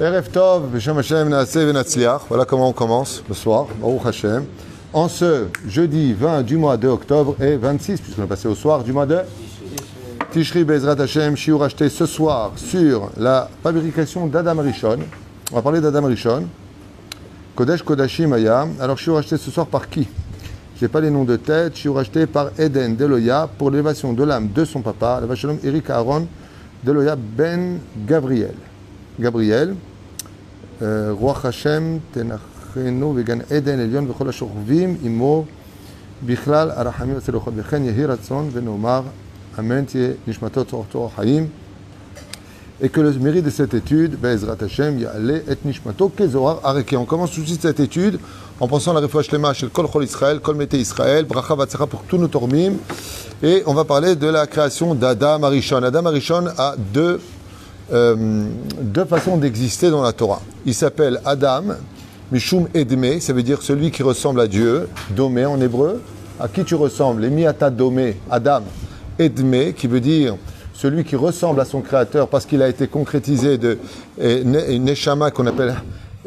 Erev Tov. Voilà comment on commence le soir, Baruch Hashem. En ce jeudi 20 du mois de octobre et 26, puisqu'on est passé au soir du mois de Tishri Bezrat Hashem, Shiur acheté ce soir sur la fabrication d'Adam Rishon. On va parler d'Adam Rishon. Kodesh Kodashim Aya. Alors, Shiur acheté ce soir par qui? Je n'ai pas les noms de tête. Shiur acheté par Eden Deloya pour l'élévation de l'âme de son papa, le Vachalom Eric Aaron Deloya Ben Gabriel. Gabriel, euh, Roi Hashem, Tenachenu, Vegan Eden, Elion, Vechol Ashorvim, Imo, Bichlal, Arachamim, Veselochot, Vechen, Yehi Ratzon, Venomar, Amen, Tie, Nishmatot, Torto, Haim. Et que le mérite de cette étude, Bezrat Hashem, Ya'ale, Et Nishmato, Kezorar, Areke. On commence tout de suite cette étude en pensant à la refouach lema chez Kol Chol Israël, Kol Mete Israël, Bracha Vatzera pour tous nos tormim. Et on va parler de la création d'Adam Arishon. Adam Arishon a deux euh, deux façons d'exister dans la Torah. Il s'appelle Adam, Mishum Edme, ça veut dire celui qui ressemble à Dieu, Domé en hébreu. À qui tu ressembles? Les Miata Domé, Adam, Edme, qui veut dire celui qui ressemble à son créateur parce qu'il a été concrétisé de Neshama qu'on appelle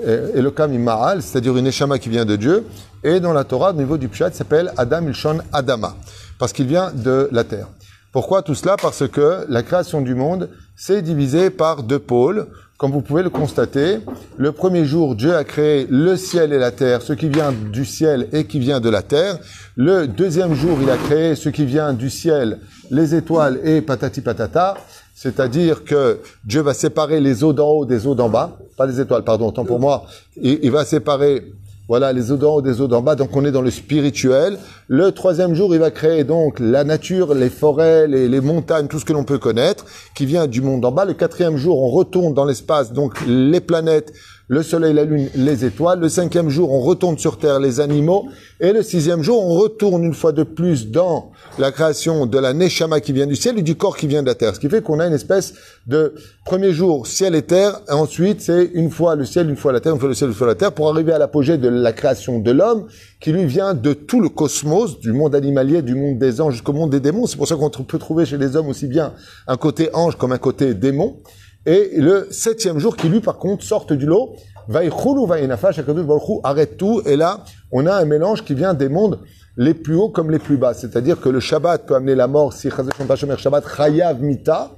Elokam Imaal, c'est-à-dire une Neshama qui vient de Dieu. Et dans la Torah, au niveau du Pshat, s'appelle Adam Ilshon Adama, parce qu'il vient de la terre. Pourquoi tout cela? Parce que la création du monde s'est divisée par deux pôles. Comme vous pouvez le constater, le premier jour, Dieu a créé le ciel et la terre, ce qui vient du ciel et qui vient de la terre. Le deuxième jour, il a créé ce qui vient du ciel, les étoiles et patati patata. C'est-à-dire que Dieu va séparer les eaux d'en haut des eaux d'en bas. Pas les étoiles, pardon, autant pour moi. Il va séparer voilà, les d'en haut des eaux d'en bas. Donc, on est dans le spirituel. Le troisième jour, il va créer donc la nature, les forêts, les, les montagnes, tout ce que l'on peut connaître, qui vient du monde d'en bas. Le quatrième jour, on retourne dans l'espace, donc les planètes, le soleil, la lune, les étoiles. Le cinquième jour, on retourne sur Terre, les animaux. Et le sixième jour, on retourne une fois de plus dans la création de la Neshama qui vient du ciel et du corps qui vient de la terre. Ce qui fait qu'on a une espèce de premier jour, ciel et terre. Et ensuite, c'est une fois le ciel, une fois la terre, une fois le ciel, une fois la terre, pour arriver à l'apogée de la création de l'homme, qui lui vient de tout le cosmos, du monde animalier, du monde des anges jusqu'au monde des démons. C'est pour ça qu'on peut trouver chez les hommes aussi bien un côté ange comme un côté démon. Et le septième jour qui lui par contre sortent du lot, Vaïchulu Vaïnafash, Akadosh Baruch arrête tout, et là on a un mélange qui vient des mondes les plus hauts comme les plus bas. C'est-à-dire que le Shabbat peut amener la mort si Shabbat Chayav Mita,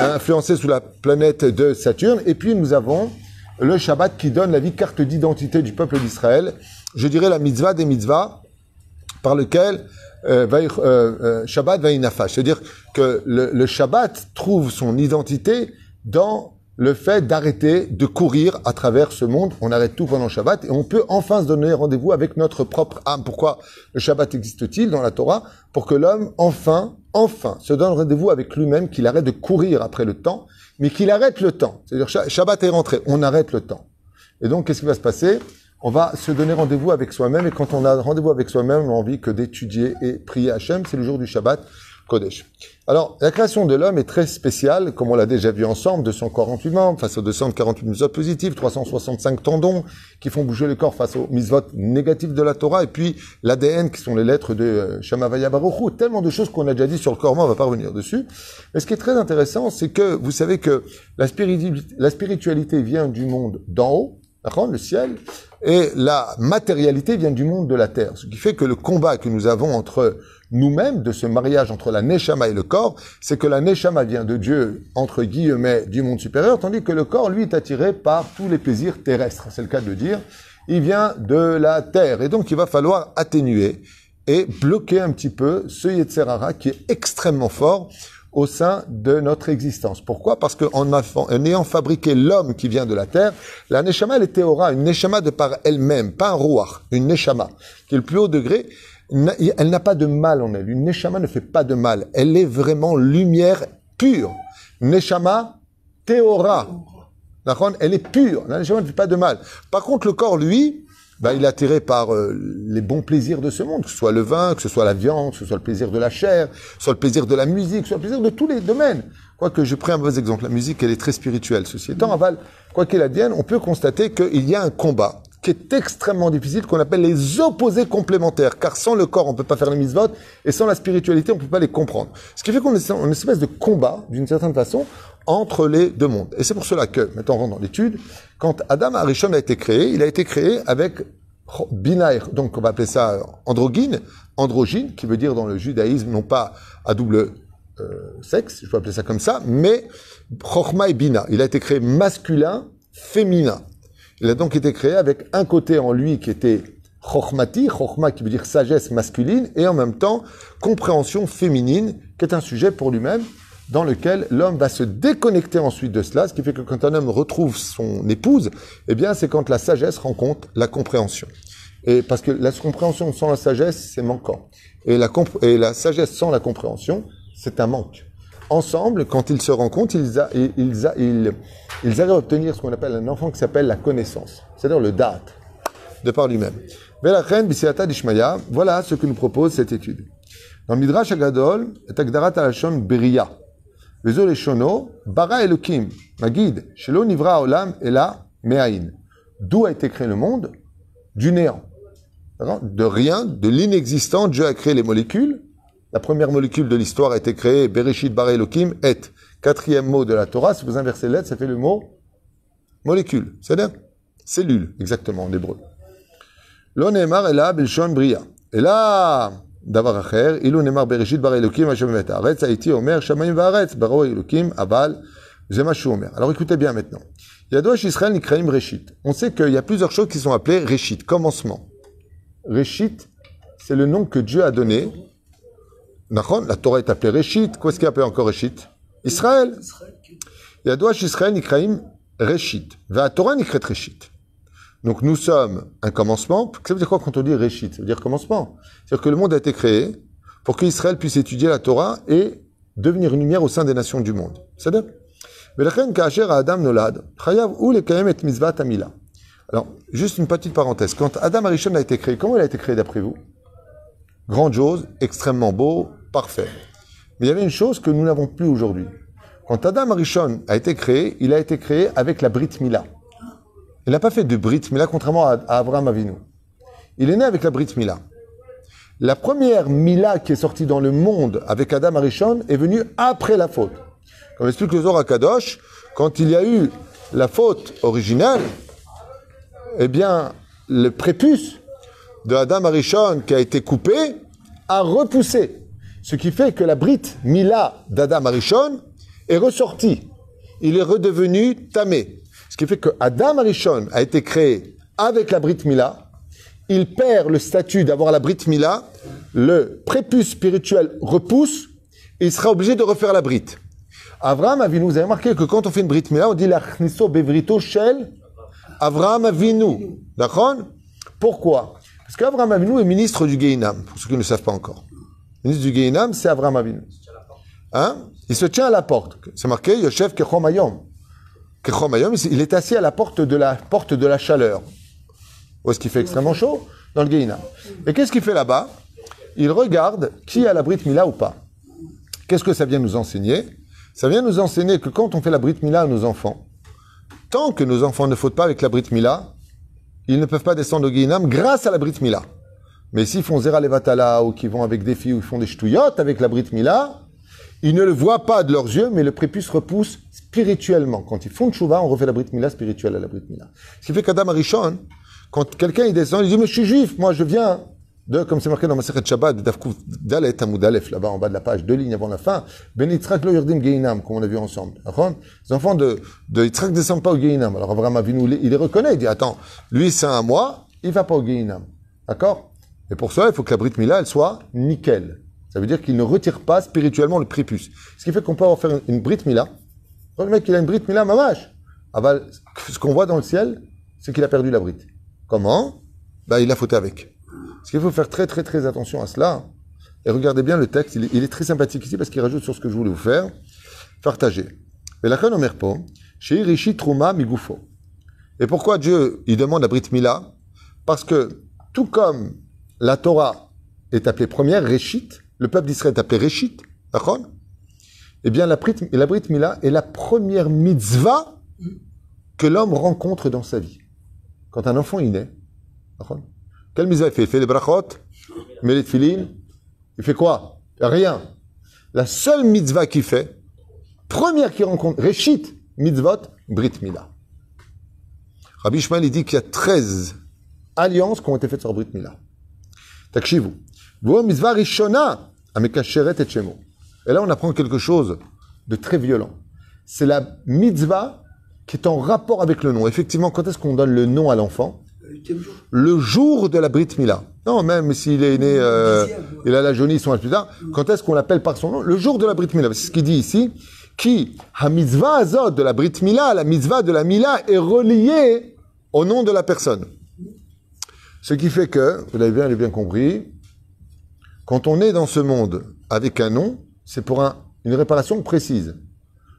influencé sous la planète de Saturne, et puis nous avons le Shabbat qui donne la vie carte d'identité du peuple d'Israël, je dirais la mitzvah des mitzvahs, par lequel euh, euh, euh, Shabbat Vaïnafash. C'est-à-dire que le Shabbat trouve son identité dans le fait d'arrêter de courir à travers ce monde. On arrête tout pendant le Shabbat et on peut enfin se donner rendez-vous avec notre propre âme. Pourquoi le Shabbat existe-t-il dans la Torah? Pour que l'homme, enfin, enfin, se donne rendez-vous avec lui-même, qu'il arrête de courir après le temps, mais qu'il arrête le temps. C'est-à-dire, Shabbat est rentré, on arrête le temps. Et donc, qu'est-ce qui va se passer? On va se donner rendez-vous avec soi-même, et quand on a rendez-vous avec soi-même, on a envie que d'étudier et prier Hachem, c'est le jour du Shabbat. Alors, la création de l'homme est très spéciale, comme on l'a déjà vu ensemble, 248 membres face aux 248 mitzvot positifs, 365 tendons qui font bouger le corps face aux mitzvot négatifs de la Torah, et puis l'ADN qui sont les lettres de Shamavaya Baruchou. Tellement de choses qu'on a déjà dit sur le corps, on va pas revenir dessus. Mais ce qui est très intéressant, c'est que vous savez que la spiritualité, vient du monde d'en haut, le ciel, et la matérialité vient du monde de la terre. Ce qui fait que le combat que nous avons entre nous-mêmes, de ce mariage entre la Neshama et le corps, c'est que la Neshama vient de Dieu, entre guillemets, du monde supérieur, tandis que le corps, lui, est attiré par tous les plaisirs terrestres. C'est le cas de le dire. Il vient de la terre. Et donc, il va falloir atténuer et bloquer un petit peu ce Yetzerara qui est extrêmement fort au sein de notre existence. Pourquoi? Parce qu'en en ayant fabriqué l'homme qui vient de la terre, la Neshama, elle est théora, une Neshama de par elle-même, pas un Ruach, une Neshama, qui est le plus haut degré, elle n'a pas de mal en elle. Une Neshama ne fait pas de mal. Elle est vraiment lumière pure. Neshama, théora. Elle est pure. La Neshama ne fait pas de mal. Par contre, le corps, lui, bah, il est attiré par euh, les bons plaisirs de ce monde, que ce soit le vin, que ce soit la viande, que ce soit le plaisir de la chair, que ce soit le plaisir de la musique, que ce soit le plaisir de tous les domaines. Quoique, je prends un mauvais exemple. La musique, elle est très spirituelle. Ceci étant, aval, quoi qu'il advienne, on peut constater qu'il y a un combat qui est extrêmement difficile, qu'on appelle les opposés complémentaires. Car sans le corps, on ne peut pas faire les mitzvot, et sans la spiritualité, on ne peut pas les comprendre. Ce qui fait qu'on est en une espèce de combat, d'une certaine façon, entre les deux mondes. Et c'est pour cela que, maintenant on rentre dans l'étude, quand Adam Arishon a été créé, il a été créé avec binaire, donc on va appeler ça androgyne, androgyne, qui veut dire dans le judaïsme non pas à double euh, sexe, je peux appeler ça comme ça, mais Chochma et Bina. Il a été créé masculin, féminin. Il a donc été créé avec un côté en lui qui était Chochmati, Chochma qui veut dire sagesse masculine, et en même temps compréhension féminine, qui est un sujet pour lui-même, dans lequel l'homme va se déconnecter ensuite de cela, ce qui fait que quand un homme retrouve son épouse, eh bien c'est quand la sagesse rencontre la compréhension. Et parce que la compréhension sans la sagesse, c'est manquant. Et la, et la sagesse sans la compréhension, c'est un manque. Ensemble, quand ils se rencontrent, ils, ils, ils, ils, arrivent à obtenir ce qu'on appelle un enfant qui s'appelle la connaissance, c'est-à-dire le date, de par lui-même. Voilà ce que nous propose cette étude. Dans Midrash Agadol, Agdarat Alashon Beria. Shono, bara Elokim, Magid, Shelo Nivra Olam, Ela Me'ain. D'où a été créé le monde? Du néant. De rien, de l'inexistant, Dieu a créé les molécules. La première molécule de l'histoire a été créée, Bereshit Bara Elokim, et. Quatrième mot de la Torah, si vous inversez lettre, ça fait le mot molécule. C'est-à-dire cellule, exactement, en hébreu. Lo Neemar Ela Belshon Bria. Et là, דבר אחר, אילו נאמר בראשית ברא אלוקים השם את הארץ, הייתי אומר שמיים וארץ, בראו אלוקים, אבל זה מה שהוא אומר. Alors écoutez bien maintenant. ידוע שישראל נקראים ראשית. On sait qu'il y a plusieurs choses qui sont appelées réchit, commencement. Réchit, c'est le nom que Dieu a donné. la Torah est appelée Réchit. Qu'est-ce qui est appelé encore Réchit Israël. Yadoach Israël Nikraim Réchit. Va Torah Nikret Réchit. Donc nous sommes un commencement. Ça veut dire quoi quand on dit Réchit Ça veut dire commencement. C'est-à-dire que le monde a été créé pour qu'Israël puisse étudier la Torah et devenir une lumière au sein des nations du monde. C'est-à-dire alors, juste une petite parenthèse. Quand Adam Arishon a été créé, comment il a été créé d'après vous? Grandiose, extrêmement beau, parfait. Mais il y avait une chose que nous n'avons plus aujourd'hui. Quand Adam Arishon a été créé, il a été créé avec la Brit Mila. Il n'a pas fait de Brit Mila, contrairement à, Abraham Avinu. Il est né avec la Brit Mila. La première Mila qui est sortie dans le monde avec Adam Arishon est venue après la faute. Comme explique le Kadosh, quand il y a eu la faute originale, eh bien, le prépuce de Adam Arishon qui a été coupé a repoussé. Ce qui fait que la Brit Mila d'Adam Arishon est ressortie. Il est redevenu tamé. Ce qui fait que Adam Arishon a été créé avec la Brit Mila. Il perd le statut d'avoir la Brit Mila. Le prépuce spirituel repousse. Et il sera obligé de refaire la Brit. Avraham Avinu, vous avez remarqué que quand on fait une Brit Mila, on dit la Chniso Bevrito Shel Avraham Avinu. D'accord? Pourquoi? Parce qu'Avraham Avinu est ministre du Geinam, pour ceux qui ne le savent pas encore. Ministre du Geinam, c'est Avraham Avinu. Hein? Il se tient à la porte. C'est marqué Yoshev Kechomayom il est assis à la porte de la porte de la chaleur. Où est-ce qu'il fait extrêmement chaud? Dans le Guéina. Et qu'est-ce qu'il fait là-bas? Il regarde qui a la Brit Mila ou pas. Qu'est-ce que ça vient nous enseigner? Ça vient nous enseigner que quand on fait la Brit Mila à nos enfants, tant que nos enfants ne fautent pas avec la Brit Mila, ils ne peuvent pas descendre au Guéinam grâce à la Brit Mila. Mais s'ils font Zera Levatala ou qu'ils vont avec des filles ou ils font des ch'touillottes avec la Brit Mila, ils ne le voient pas de leurs yeux, mais le prépuce repousse spirituellement. Quand ils font tchouva, on refait la Brit Mila spirituelle à la Brit Mila. Ce qui fait qu'Adam Arishon, quand quelqu'un il descend, il dit, mais je suis juif, moi je viens de, comme c'est marqué dans ma Maseret Shabbat, Dafkouf Dalet Aleph, là-bas en bas de la page, deux lignes avant la fin, Ben Yitzhak lo yirdim Geinam, comme on a vu ensemble. Les enfants de, de ne descendent pas au Geinam. Alors Abraham Avinu, il les reconnaît, il dit, attends, lui c'est un moi, il va pas au Geinam. D'accord? Et pour cela, il faut que la Brit Mila, elle soit nickel. Ça veut dire qu'il ne retire pas spirituellement le prépuce. Ce qui fait qu'on peut avoir faire une Brit Mila. le mec, il a une Brit Mila, mamache. Ah bah, ce qu'on voit dans le ciel, c'est qu'il a perdu la Brit. Comment? Bah, il a fauté avec. Ce qu'il faut faire très, très, très attention à cela. Et regardez bien le texte, il est, très sympathique ici parce qu'il rajoute sur ce que je voulais vous faire. Partager. chez Trouma Migoufo. Et pourquoi Dieu, il demande la Brit Mila Parce que, tout comme la Torah est appelée première, Réchit, le peuple d'Israël est appelé Réchit, d'accord Eh bien, la Brit, la Brit Mila est la première mitzvah que l'homme rencontre dans sa vie. Quand un enfant est né, Quelle mitzvah il fait? Il fait les brachot, il met les il fait quoi? Rien. La seule mitzvah qu'il fait, première qu'il rencontre, Reshit, mitzvot, Brit Mila. Rabbi Ishmael, il dit qu'il y a 13 alliances qui ont été faites sur Brit Mila. Takshivu. Vous, mitzvah rishona, amekasheret et shemo. Et là, on apprend quelque chose de très violent. C'est la mitzvah qui est en rapport avec le nom. Effectivement, quand est-ce qu'on donne le nom à l'enfant? Le jour de la Brit Mila. Non, même s'il est né, euh, il a la jaunisse ou un plus tard, quand est-ce qu'on l'appelle par son nom? Le jour de la Brit Mila. C'est ce qu'il dit ici. Qui, ha mitzvah azot de la Brit Mila, la mitzvah de la Mila est reliée au nom de la personne. Ce qui fait que, vous l'avez bien, compris, quand on est dans ce monde avec un nom, c'est pour un, une réparation précise.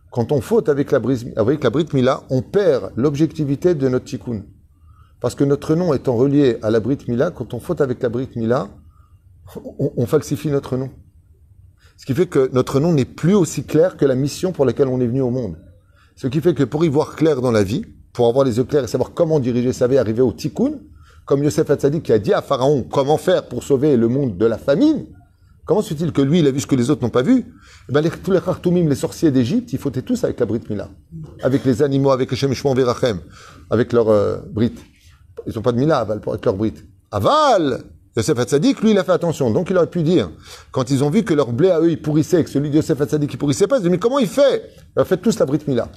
Quand on faute avec la, avec la Brit Mila, on perd l'objectivité de notre tikkun. Parce que notre nom étant relié à la Brit Mila, quand on faute avec la Brit Mila, on, on falsifie notre nom. Ce qui fait que notre nom n'est plus aussi clair que la mission pour laquelle on est venu au monde. Ce qui fait que pour y voir clair dans la vie, pour avoir les yeux clairs et savoir comment diriger sa vie, arriver au tikkun, comme Yosef Hatzadik qui a dit à Pharaon comment faire pour sauver le monde de la famine, comment se fait-il que lui, il a vu ce que les autres n'ont pas vu? Eh ben, les, Tous les Khartoumim, les sorciers d'Égypte, ils fautaient tous avec la Brit Mila. Avec les animaux, avec les Shemishmon Verachem, avec leur euh, Brit. Ils n'ont pas de Mila, avec leur Brit. Aval Yosef Hatzadik, lui, il a fait attention. Donc, il aurait pu dire, quand ils ont vu que leur blé à eux, il pourrissait, que celui de Yosef Hatzadik, il pourrissait pas, ils ont dit, mais comment il fait? Il a fait tous la Brit Mila.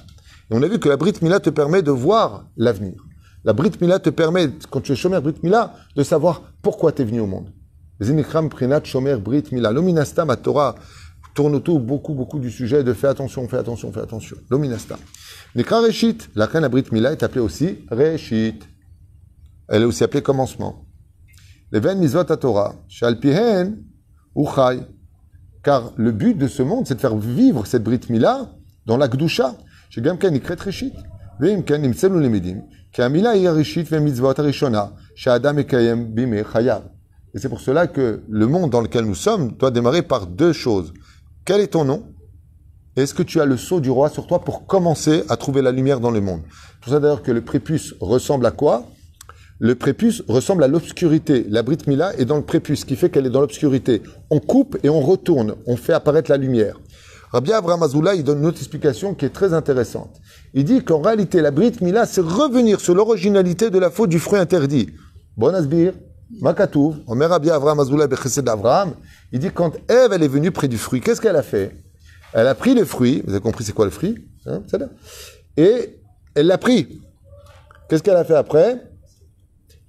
Et on a vu que la Brit Mila te permet de voir l'avenir. La Brit Mila te permet, quand tu es Shomer Brit Mila, de savoir pourquoi tu es venu au monde. Zinikram Prinat Shomer Brit Mila. L'ominastam à Torah tourne autour beaucoup, beaucoup du sujet de fais attention, fais attention, fais attention. L'ominastam. Nekra Reshit, la reine à Brit Mila est appelée aussi Reshit. Elle est aussi appelée commencement. Leven Mizvot à Torah, Shalpihen Uchai. Car le but de ce monde, c'est de faire vivre cette Brit Mila dans la Gdusha. Chez Gamken Ikret Reshit. Et c'est pour cela que le monde dans lequel nous sommes doit démarrer par deux choses. Quel est ton nom? Est-ce que tu as le sceau du roi sur toi pour commencer à trouver la lumière dans le monde? C'est pour ça d'ailleurs que le prépuce ressemble à quoi? Le prépuce ressemble à l'obscurité. La Brit Mila est dans le prépuce, ce qui fait qu'elle est dans l'obscurité. On coupe et on retourne, on fait apparaître la lumière. Rabbi Abraham Azoula, il donne une autre explication qui est très intéressante. Il dit qu'en réalité, la Brit Mila, c'est revenir sur l'originalité de la faute du fruit interdit. Bon Asbir, Makatouv, Omer Rabbi Abraham Azoula Bechesed Abraham, il dit quand Ève, elle est venue près du fruit, qu'est-ce qu'elle a fait? Elle a pris le fruit, vous avez compris c'est quoi le fruit? Hein, Et elle l'a pris. Qu'est-ce qu'elle a fait après?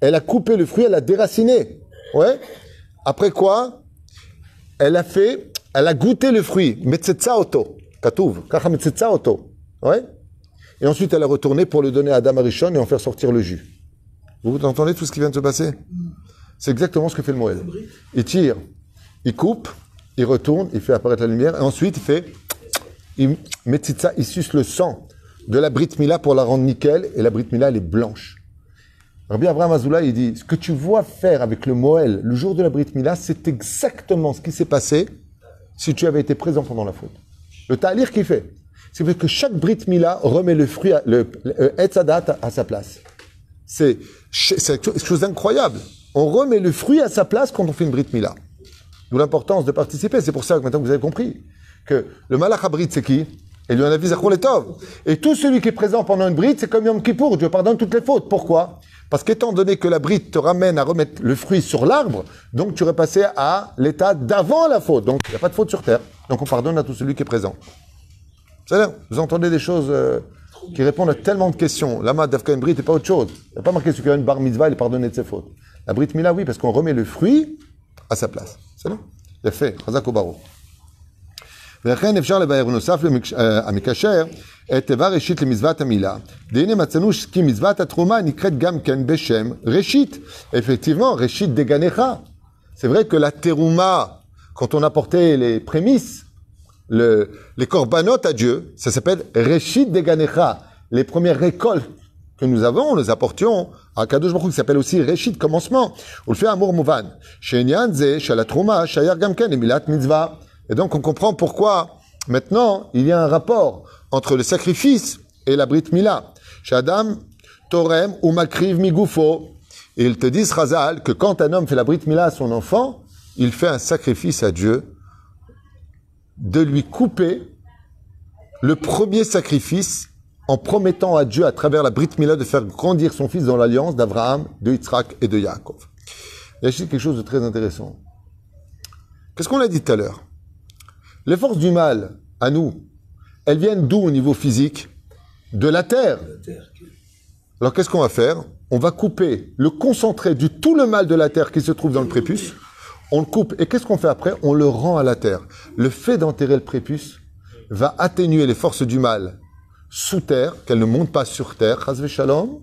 Elle a coupé le fruit, elle l'a déraciné. Ouais Après quoi? Elle a fait elle a goûté le fruit. Metzetza auto. Katouv. Kacha metzetza auto. Et ensuite, elle a retourné pour le donner à Adam Arishon et en faire sortir le jus. Vous entendez tout ce qui vient de se passer? C'est exactement ce que fait le Moël. Il tire, il coupe, il retourne, il fait apparaître la lumière, et ensuite il fait, il ça, il suce le sang de la Brit Mila pour la rendre nickel, et la Brit Mila, elle est blanche. Rabbi Abraham Azoulay, il dit, ce que tu vois faire avec le Moël le jour de la Brit Mila, c'est exactement ce qui s'est passé si tu avais été présent pendant la faute. Le ta'lir qu'il fait, c'est que chaque Brit Mila remet le fruit, le, Etzadat à, sa place. C'est quelque chose d'incroyable. On remet le fruit à sa place quand on fait une Brit Mila. D'où l'importance de participer. C'est pour ça que maintenant vous avez compris que le Malach Brit, c'est qui? Et lui en a vu Et tout celui qui est présent pendant une Brit, c'est comme Yom Kippour. Dieu pardonne toutes les fautes. Pourquoi? Parce qu'étant donné que la bride te ramène à remettre le fruit sur l'arbre, donc tu passé à l'état d'avant la faute. Donc il n'y a pas de faute sur terre. Donc on pardonne à tout celui qui est présent. C'est-à-dire, vous entendez des choses euh, qui répondent à tellement de questions. Lama d'Afka une bride n'est pas autre chose. Il n'y a pas marqué ce qui a une bar mitzvah, il est pardonné de ses fautes. La bride mila, oui, parce qu'on remet le fruit à sa place. C'est bon Il a fait. Chazak baro. ולכן אפשר לבאר בנוסף המקשר את תיבה ראשית למצוות המילה. והנה מצאנו כי מצוות התרומה נקראת גם כן בשם ראשית. Effectivement, ראשית דגנך. C'est vrai que la terouma, quand on apportait les prémices, le, les corbanotes à Dieu, ça s'appelle Reshit Deganecha. Les premières récoltes que nous avons, nous apportions à Kadosh Baruch qui s'appelle aussi Reshit, commencement. On le fait amour mouvan. Mitzvah. Et donc on comprend pourquoi maintenant il y a un rapport entre le sacrifice et la Brit Mila. Shadam Torem ou Makriv Migufo. Et ils te disent, Chazal, que quand un homme fait la Brit Mila à son enfant, il fait un sacrifice à Dieu de lui couper le premier sacrifice en promettant à Dieu, à travers la Brit Mila, de faire grandir son fils dans l'alliance d'Abraham, de Yitzhak et de Yaakov. Il y a quelque chose de très intéressant. Qu'est-ce qu'on a dit tout à l'heure? Les forces du mal, à nous, elles viennent d'où au niveau physique? De la terre. Alors qu'est-ce qu'on va faire? On va couper le concentré du tout le mal de la terre qui se trouve dans le prépuce. On le coupe. Et qu'est-ce qu'on fait après On le rend à la terre. Le fait d'enterrer le prépuce va atténuer les forces du mal sous terre, qu'elle ne monte pas sur terre, shalom.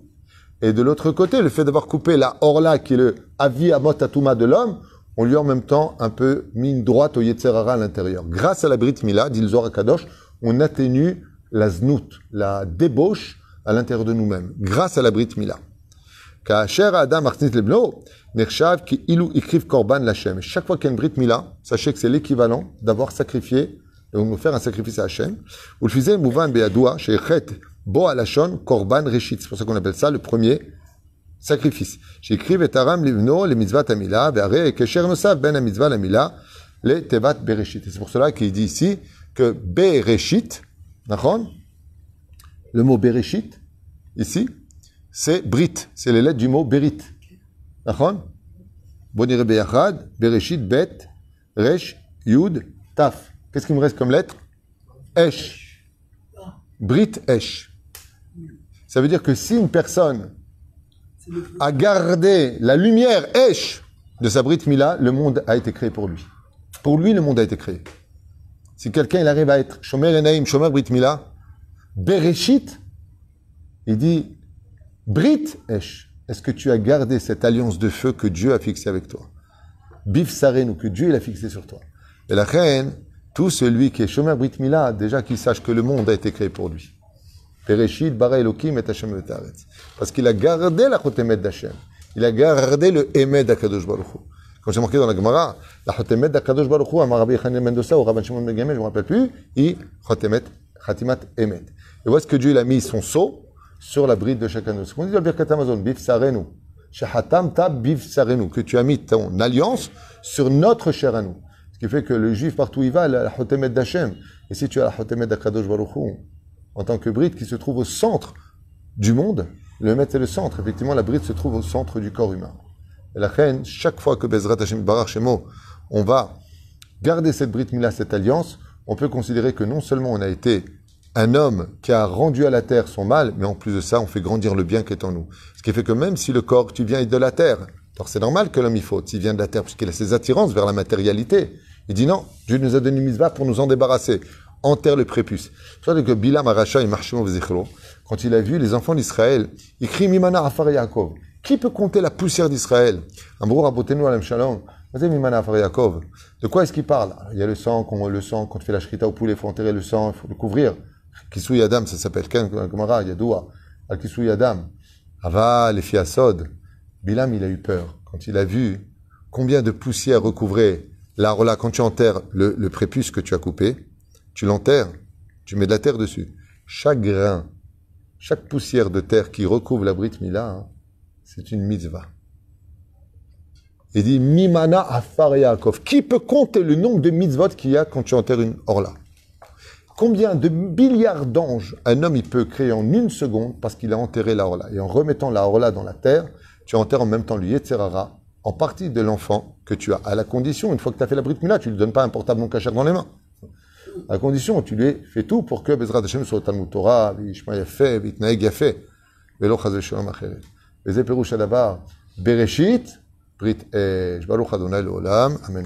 Et de l'autre côté, le fait d'avoir coupé la orla, qui est le avi amot de l'homme, on lui en même temps un peu mis une droite au yetzerara à l'intérieur. Grâce à la Brit Mila, dit le Zohar Kadosh, on atténue la znout, la débauche à l'intérieur de nous-mêmes. Grâce à la Brit Mila. Chaque fois qu'il y a une Brit Mila, sachez que c'est l'équivalent d'avoir sacrifié donc nous faire un sacrifice à Hachem. Ou le mouvan beadoua, chez bo alashon korban reshit. C'est pour ça qu'on appelle ça le premier sacrifice. J'écris vetaram livno le mitzvah tamila, ve'are kesher nosav ben mitzvah la mila, le tevat bereshit. C'est pour cela qu'il dit ici que bereshit, le mot bereshit, ici, c'est brit, c'est les lettres du mot berit. D'accord? Bonire beyachad, bereshit, bet, resh, yud, taf. Qu'est-ce qui me reste comme lettre? Esh. Brit Esh. Ça veut dire que si une personne a gardé la lumière Esh de sa Brit Mila, le monde a été créé pour lui. Pour lui, le monde a été créé. Si quelqu'un il arrive à être Shomer Enaim, Shomer Brit Mila, Bereshit, il dit Brit Esh. Est-ce que tu as gardé cette alliance de feu que Dieu a fixée avec toi? Bif Sarenu, que Dieu a fixé sur toi. Et la reine, tout celui qui est Shomer Brit Mila, déjà qu'il sache que le monde a été créé pour lui. Pereshit, Bara et Hashem Parce qu'il a gardé la Chotemet d'Hashem. Il a gardé le Emet d'Akadosh Baruch Hu. Quand j'ai marqué dans la Gemara, la Chotemet d'Akadosh Baruch Hu, Amar Rabbi Chanem Mendoza ou Rabban Shimon Megameh, je ne me rappelle plus, il Chotemet, Khatimat Emet. Et voici que Dieu il a mis son sceau? Sur la bride de chacun de nous. On dit dans le Birkat Amazon, Bif Sarenu. Shahatam ta Bif Sarenu. Que tu as mis ton alliance sur notre chair à nous. Ce qui fait que le juif, partout où il va, a la Hotemet d'Hachem. Et si tu as la Hotemet d'Akadosh Baruch en tant que bride qui se trouve au centre du monde, le Met c'est le centre. Effectivement, la bride se trouve au centre du corps humain. Et la reine, chaque fois que Bezrat Hashem Barak Shemo, on va garder cette bride Mila, cette alliance, on peut considérer que non seulement on a été un homme qui a rendu à la terre son mal, mais en plus de ça, on fait grandir le bien qui est en nous. Ce qui fait que même si le corps, tu viens de la terre, alors c'est normal que l'homme y faute, s'il vient de la terre, puisqu'il a ses attirances vers la matérialité. Il dit non, Dieu nous a donné une pour nous en débarrasser. Enterre le prépuce. C'est que Bilam Aracha et quand il a vu les enfants d'Israël, il crie Mimana Afar Yaakov. Qui peut compter la poussière d'Israël? Shalom. De quoi est-ce qu'il parle? Il y a le sang, le sang, quand on fait la shrita au poulet, il faut enterrer le sang, il faut le couvrir. Kisui Adam, ça s'appelle Ken Gemara, Yadoua. Al Kisui Adam. Ava, les. Bilam, il a eu peur. Quand il a vu combien de poussière recouvrait la là, quand tu enterres le, prépuce que tu as coupé, tu l'enterres, tu mets de la terre dessus. Chaque grain, chaque poussière de terre qui recouvre la Brit Mila, hein, c'est une mitzvah. Il dit Mimana Afar Yaakov. Qui peut compter le nombre de mitzvot qu'il y a quand tu enterres une orla? Combien de milliards d'anges un homme peut créer en une seconde parce qu'il a enterré la orla Et en remettant la orla dans la terre, tu enterres en même temps le Yetzerara en partie de l'enfant que tu as, à la condition, une fois que tu as fait la Brit Mila, tu ne lui donnes pas un portable non caché dans les mains. À la condition, tu lui fais tout pour que Bezrat Hashem soit Talmud Torah, Vishma Yafé, Vitnaeg Yafé, Velo Shalom Acheret. Amen.